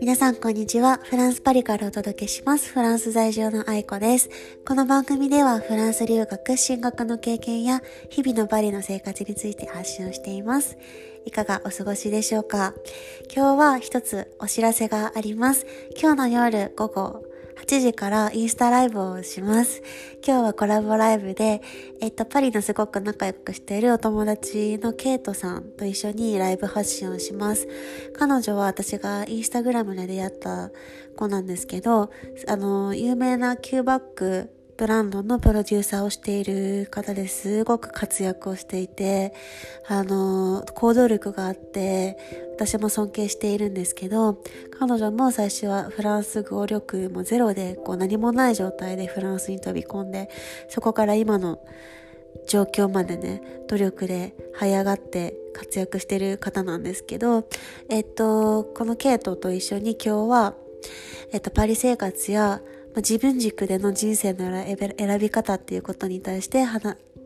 皆さんこんにちは。フランスパリからお届けします。フランス在住の愛子です。この番組ではフランス留学、進学の経験や日々のパリの生活について発信をしています。いかがお過ごしでしょうか？今日は一つお知らせがあります。今日の夜午後8時からインスタライブをします。今日はコラボライブで、えっと、パリのすごく仲良くしているお友達のケイトさんと一緒にライブ発信をします。彼女は私がインスタグラムで出会った子なんですけど、あの、有名なキューバックブランドのプロデューサーをしている方です。ごく活躍をしていて、あの、行動力があって、私も尊敬しているんですけど、彼女も最初はフランス語力もゼロで、こう何もない状態でフランスに飛び込んで、そこから今の状況までね、努力で這い上がって活躍してる方なんですけど、えっと、このケイトと一緒に今日は、えっと、パリ生活や自分軸での人生の選び方っていうことに対して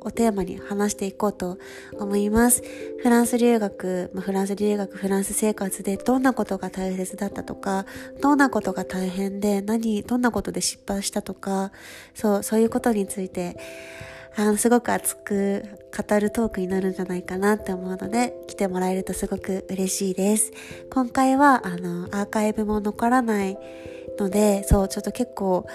おテーマに話していこうと思います。フランス留学、まあ、フランス留学、フランス生活でどんなことが大切だったとか、どんなことが大変で、何、どんなことで失敗したとか、そう、そういうことについて、あの、すごく熱く語るトークになるんじゃないかなって思うので、来てもらえるとすごく嬉しいです。今回は、あの、アーカイブも残らないので、そう、ちょっと結構、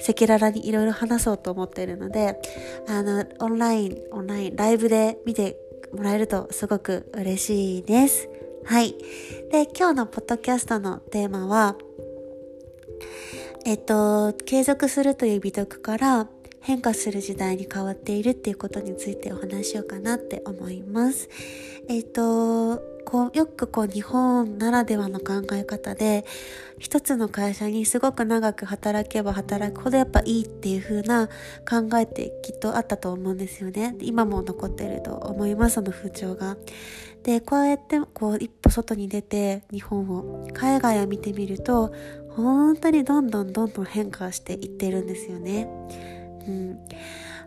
赤裸々にいろいろ話そうと思っているので、あの、オンライン、オンライン、ライブで見てもらえるとすごく嬉しいです。はい。で、今日のポッドキャストのテーマは、えっと、継続するという美徳から変化する時代に変わっているっていうことについてお話しようかなって思います。えっと、こうよくこう日本ならではの考え方で一つの会社にすごく長く働けば働くほどやっぱいいっていう風な考えってきっとあったと思うんですよね。今も残ってると思いますその風潮が。でこうやってこう一歩外に出て日本を海外を見てみると本当にどんどんどんどん変化していってるんですよね。うん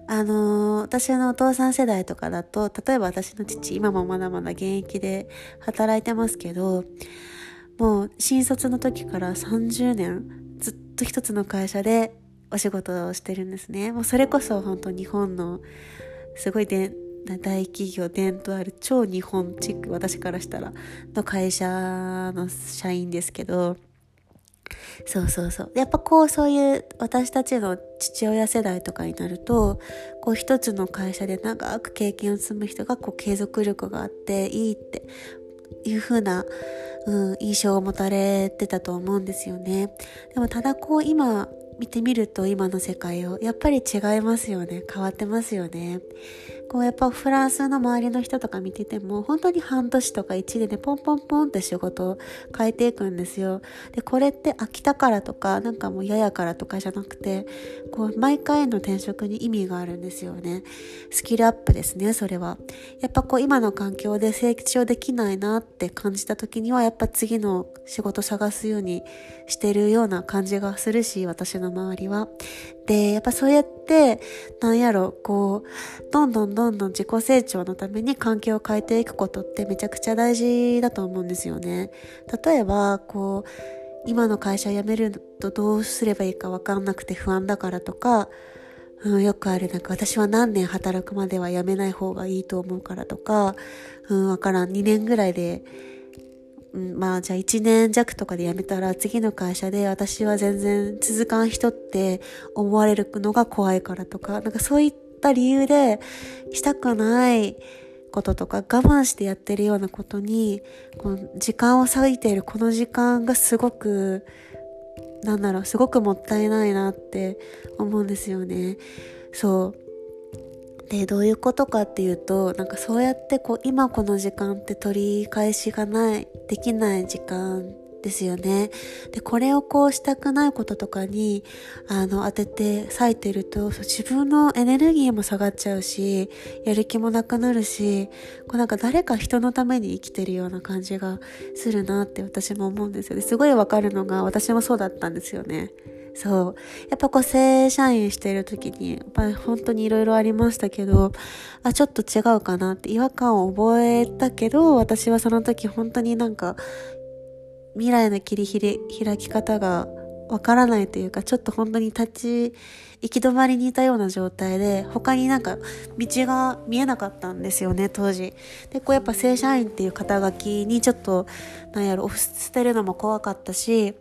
あのー、私のお父さん世代とかだと、例えば私の父、今もまだまだ現役で働いてますけど、もう新卒の時から30年、ずっと一つの会社でお仕事をしてるんですね。もうそれこそ本当日本のすごいで大企業伝統ある超日本チック、私からしたらの会社の社員ですけど、そうそうそう。やっぱこうそういう私たちの父親世代とかになると、こう一つの会社で長く経験を積む人がこう継続力があっていいっていう風な、うん、印象を持たれてたと思うんですよね。でもただこう今見てみると今の世界をやっぱり違いますよね。変わってますよね。こうやっぱフランスの周りの人とか見てても本当に半年とか1年でポンポンポンって仕事を変えていくんですよ。で、これって飽きたからとかなんかもう嫌やからとかじゃなくてこう毎回の転職に意味があるんですよね。スキルアップですね、それは。やっぱこう今の環境で成長できないなって感じた時にはやっぱ次の仕事探すようにしてるような感じがするし、私の周りは。で、やっぱそうやって、なんやろ、こう、どんどんどんどん自己成長のために環境を変えていくことってめちゃくちゃ大事だと思うんですよね。例えば、こう、今の会社辞めるとどうすればいいかわかんなくて不安だからとか、うん、よくある、なんか私は何年働くまでは辞めない方がいいと思うからとか、うん、わからん、2年ぐらいでうん、まあじゃあ1年弱とかで辞めたら次の会社で私は全然続かん人って思われるのが怖いからとか、なんかそういった理由でしたくないこととか我慢してやってるようなことに、この時間を割いているこの時間がすごく、なんだろう、すごくもったいないなって思うんですよね。そう。でどういうことかっていうとなんかそうやってこう今この時間って取り返しがないできない時間ですよね。で、これをこうしたくないこととかに、あの、当てて割いてると、自分のエネルギーも下がっちゃうし、やる気もなくなるし、こうなんか誰か人のために生きてるような感じがするなって私も思うんですよね。すごいわかるのが、私もそうだったんですよね。そう。やっぱこう正社員してる時に、やっぱり本当にいろいろありましたけど、あ、ちょっと違うかなって違和感を覚えたけど、私はその時本当になんか、未来の切り開き方がわからないというか、ちょっと本当に立ち、行き止まりにいたような状態で、他になんか道が見えなかったんですよね、当時。で、こうやっぱ正社員っていう肩書きにちょっと、なんやろ、捨てるのも怖かったし、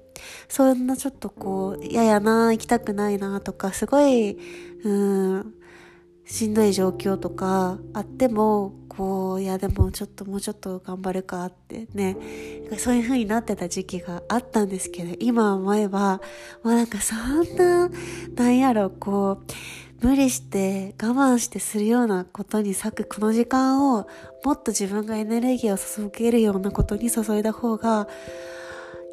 そんなちょっとこう、嫌やな、行きたくないなとか、すごい、うん、しんどい状況とかあっても、こう、いやでもちょっともうちょっと頑張るかってね、そういう風になってた時期があったんですけど、今思えば、もうなんかそんな、なんやろ、こう、無理して我慢してするようなことに割くこの時間をもっと自分がエネルギーを注げるようなことに注いだ方が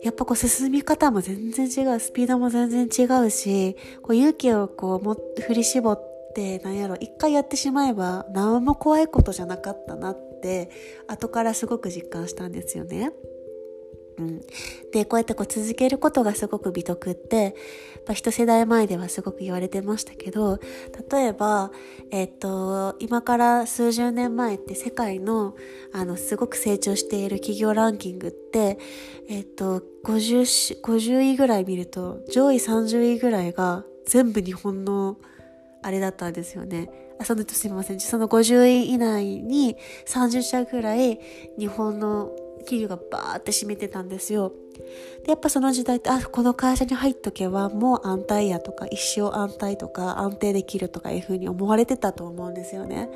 やっぱこう進み方も全然違う、スピードも全然違うし、こう勇気をこうも振り絞って、なんやろ、一回やってしまえば何も怖いことじゃなかったなって、後からすごく実感したんですよね。うん、でこうやってこう続けることがすごく美徳って、一世代前ではすごく言われてましたけど例えば、えっと今から数十年前って世界のあのすごく成長している企業ランキングって、えっと 50, 50位ぐらい見ると上位30位ぐらいが全部日本のあれだったんですよね。そのすみません。その50位以内に30社ぐらい日本の企業がバーって占めてたんですよ。で、やっぱその時代って、あ、この会社に入っとけばもう安泰やとか、一生安泰とか安定できるとかいうふうに思われてたと思うんですよね。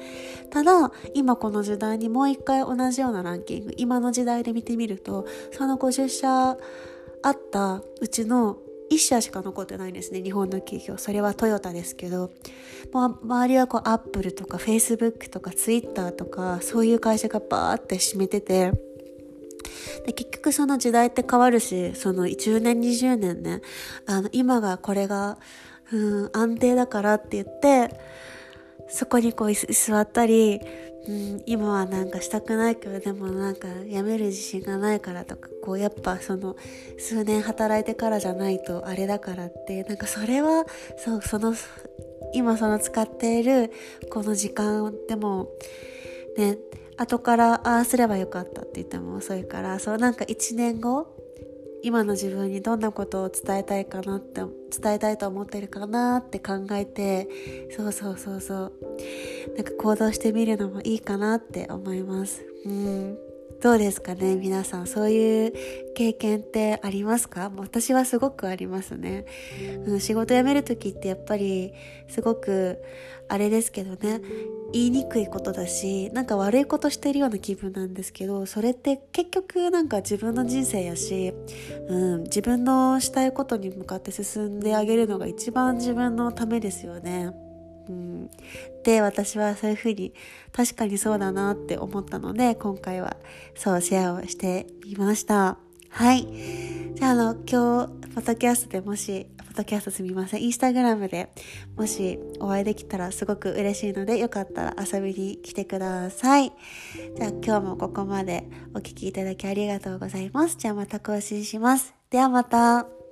ただ、今この時代にもう一回同じようなランキング、今の時代で見てみると、その50社あったうちの1社しか残ってないんですね日本の企業それはトヨタですけどもう周りはこうアップルとかフェイスブックとかツイッターとかそういう会社がバーって占めててで結局その時代って変わるしその10年20年ねあの今がこれが、うん、安定だからって言ってそこにこう座ったり、うん、今はなんかしたくないけどでもなんかやめる自信がないからとかこうやっぱその数年働いてからじゃないとあれだからってなんかそれはそうその今その使っているこの時間でもね後からああすればよかったって言っても遅いからそうなんか1年後今の自分にどんなことを伝えたいかなって伝えたいと思ってるかなって考えてそうそうそうそうなんか行動してみるのもいいかなって思います。うん。どうですかね？皆さんそういう経験ってありますか？私はすごくありますね、うん、仕事辞める時ってやっぱりすごくあれですけどね。言いにくいことだしなんか悪いことしてるような気分なんですけどそれって結局なんか自分の人生やし、うん、自分のしたいことに向かって進んであげるのが一番自分のためですよね。うん、で私はそういうふうに確かにそうだなって思ったので今回はそうシェアをしてみました。はい。じゃああの今日ポッドキャストでもしポッドキャストすみません。インスタグラムでもしお会いできたらすごく嬉しいのでよかったら遊びに来てください。じゃあ今日もここまでお聴きいただきありがとうございます。じゃあまた更新します。ではまた。